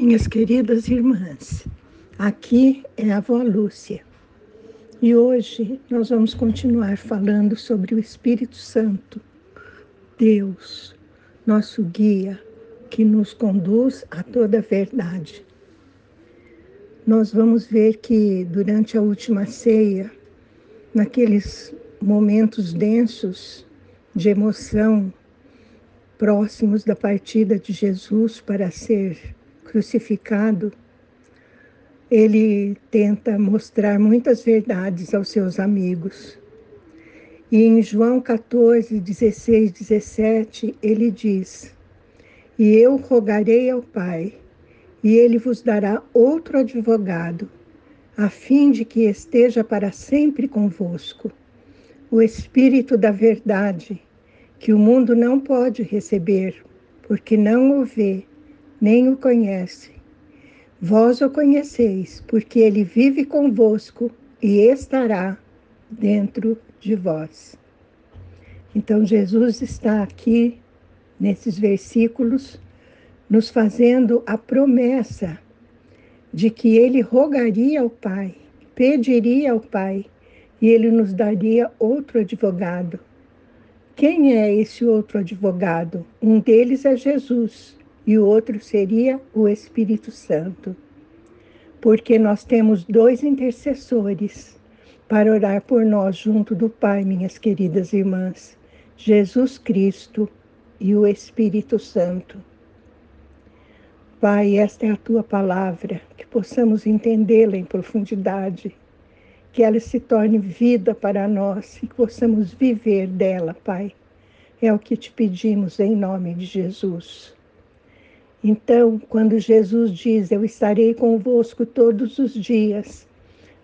Minhas queridas irmãs, aqui é a avó Lúcia e hoje nós vamos continuar falando sobre o Espírito Santo, Deus, nosso guia, que nos conduz a toda a verdade. Nós vamos ver que durante a última ceia, naqueles momentos densos de emoção, próximos da partida de Jesus para ser crucificado, ele tenta mostrar muitas verdades aos seus amigos. E em João 14, 16, 17, ele diz: E eu rogarei ao Pai, e ele vos dará outro advogado, a fim de que esteja para sempre convosco, o Espírito da Verdade, que o mundo não pode receber, porque não o vê, nem o conhece. Vós o conheceis, porque ele vive convosco e estará dentro de vós. Então, Jesus está aqui, nesses versículos, nos fazendo a promessa de que ele rogaria ao Pai, pediria ao Pai, e ele nos daria outro advogado. Quem é esse outro advogado? Um deles é Jesus, e o outro seria o Espírito Santo. Porque nós temos dois intercessores para orar por nós junto do Pai, minhas queridas irmãs: Jesus Cristo e o Espírito Santo. Pai, esta é a tua palavra, que possamos entendê-la em profundidade, que ela se torne vida para nós e que possamos viver dela, Pai. É o que te pedimos em nome de Jesus. Então, quando Jesus diz: Eu estarei convosco todos os dias,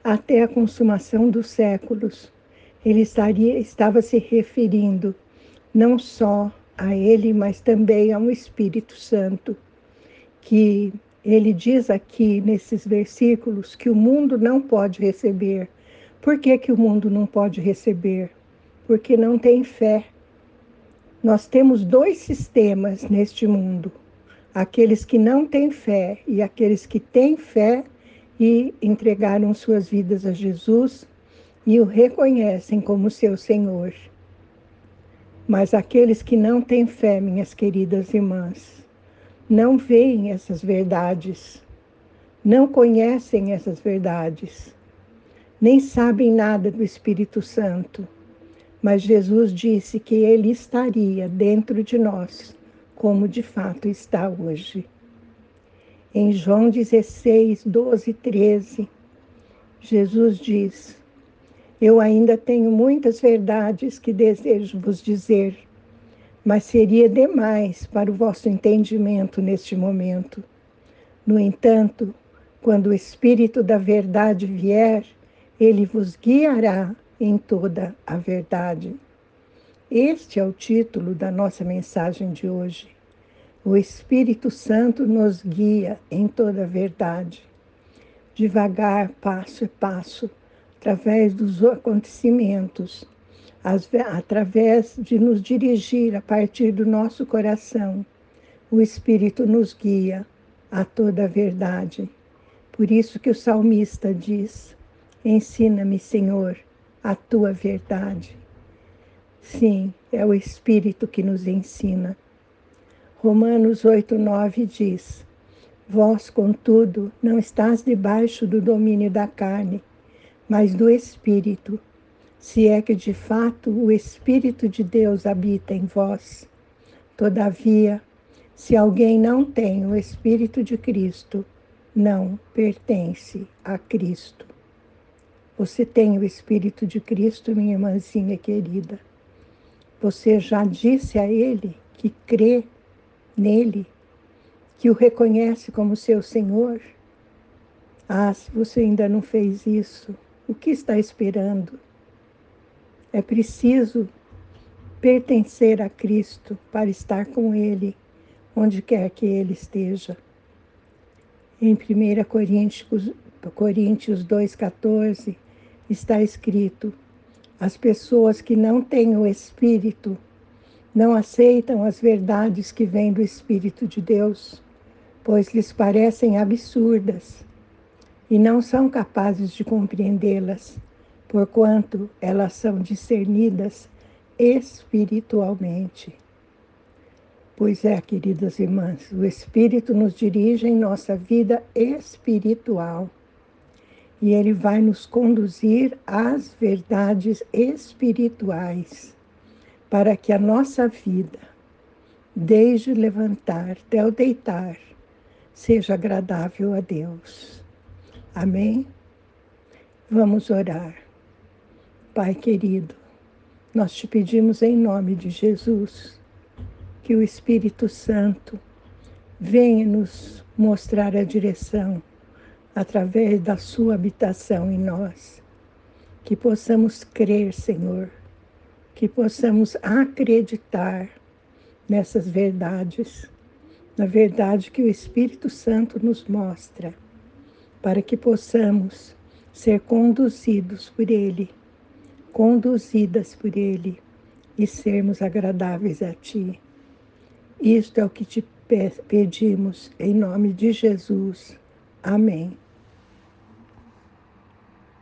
até a consumação dos séculos, ele estaria, estava se referindo não só a ele, mas também ao Espírito Santo, que ele diz aqui nesses versículos que o mundo não pode receber. Por que, que o mundo não pode receber? Porque não tem fé. Nós temos dois sistemas neste mundo aqueles que não têm fé e aqueles que têm fé e entregaram suas vidas a Jesus e o reconhecem como seu Senhor. Mas aqueles que não têm fé, minhas queridas irmãs, não veem essas verdades, não conhecem essas verdades, nem sabem nada do Espírito Santo. Mas Jesus disse que ele estaria dentro de nós como de fato está hoje. Em João 16, 12 e 13, Jesus diz: Eu ainda tenho muitas verdades que desejo vos dizer, mas seria demais para o vosso entendimento neste momento. No entanto, quando o Espírito da Verdade vier, ele vos guiará em toda a verdade. Este é o título da nossa mensagem de hoje. O Espírito Santo nos guia em toda a verdade, devagar, passo a passo, através dos acontecimentos, através de nos dirigir a partir do nosso coração. O Espírito nos guia a toda a verdade. Por isso que o salmista diz: Ensina-me, Senhor, a tua verdade. Sim, é o Espírito que nos ensina. Romanos 8, 9 diz: Vós, contudo, não estás debaixo do domínio da carne, mas do Espírito, se é que de fato o Espírito de Deus habita em vós. Todavia, se alguém não tem o Espírito de Cristo, não pertence a Cristo. Você tem o Espírito de Cristo, minha irmãzinha querida. Você já disse a Ele que crê nele, que o reconhece como seu Senhor. Ah, se você ainda não fez isso, o que está esperando? É preciso pertencer a Cristo para estar com Ele, onde quer que Ele esteja. Em 1 Coríntios, Coríntios 2,14 está escrito: as pessoas que não têm o Espírito não aceitam as verdades que vêm do Espírito de Deus, pois lhes parecem absurdas e não são capazes de compreendê-las, porquanto elas são discernidas espiritualmente. Pois é, queridas irmãs, o Espírito nos dirige em nossa vida espiritual e ele vai nos conduzir às verdades espirituais para que a nossa vida, desde levantar até o deitar, seja agradável a Deus. Amém? Vamos orar. Pai querido, nós te pedimos em nome de Jesus que o Espírito Santo venha nos mostrar a direção através da sua habitação em nós. Que possamos crer, Senhor, que possamos acreditar nessas verdades, na verdade que o Espírito Santo nos mostra, para que possamos ser conduzidos por Ele, conduzidas por Ele e sermos agradáveis a Ti. Isto é o que te pedimos em nome de Jesus. Amém.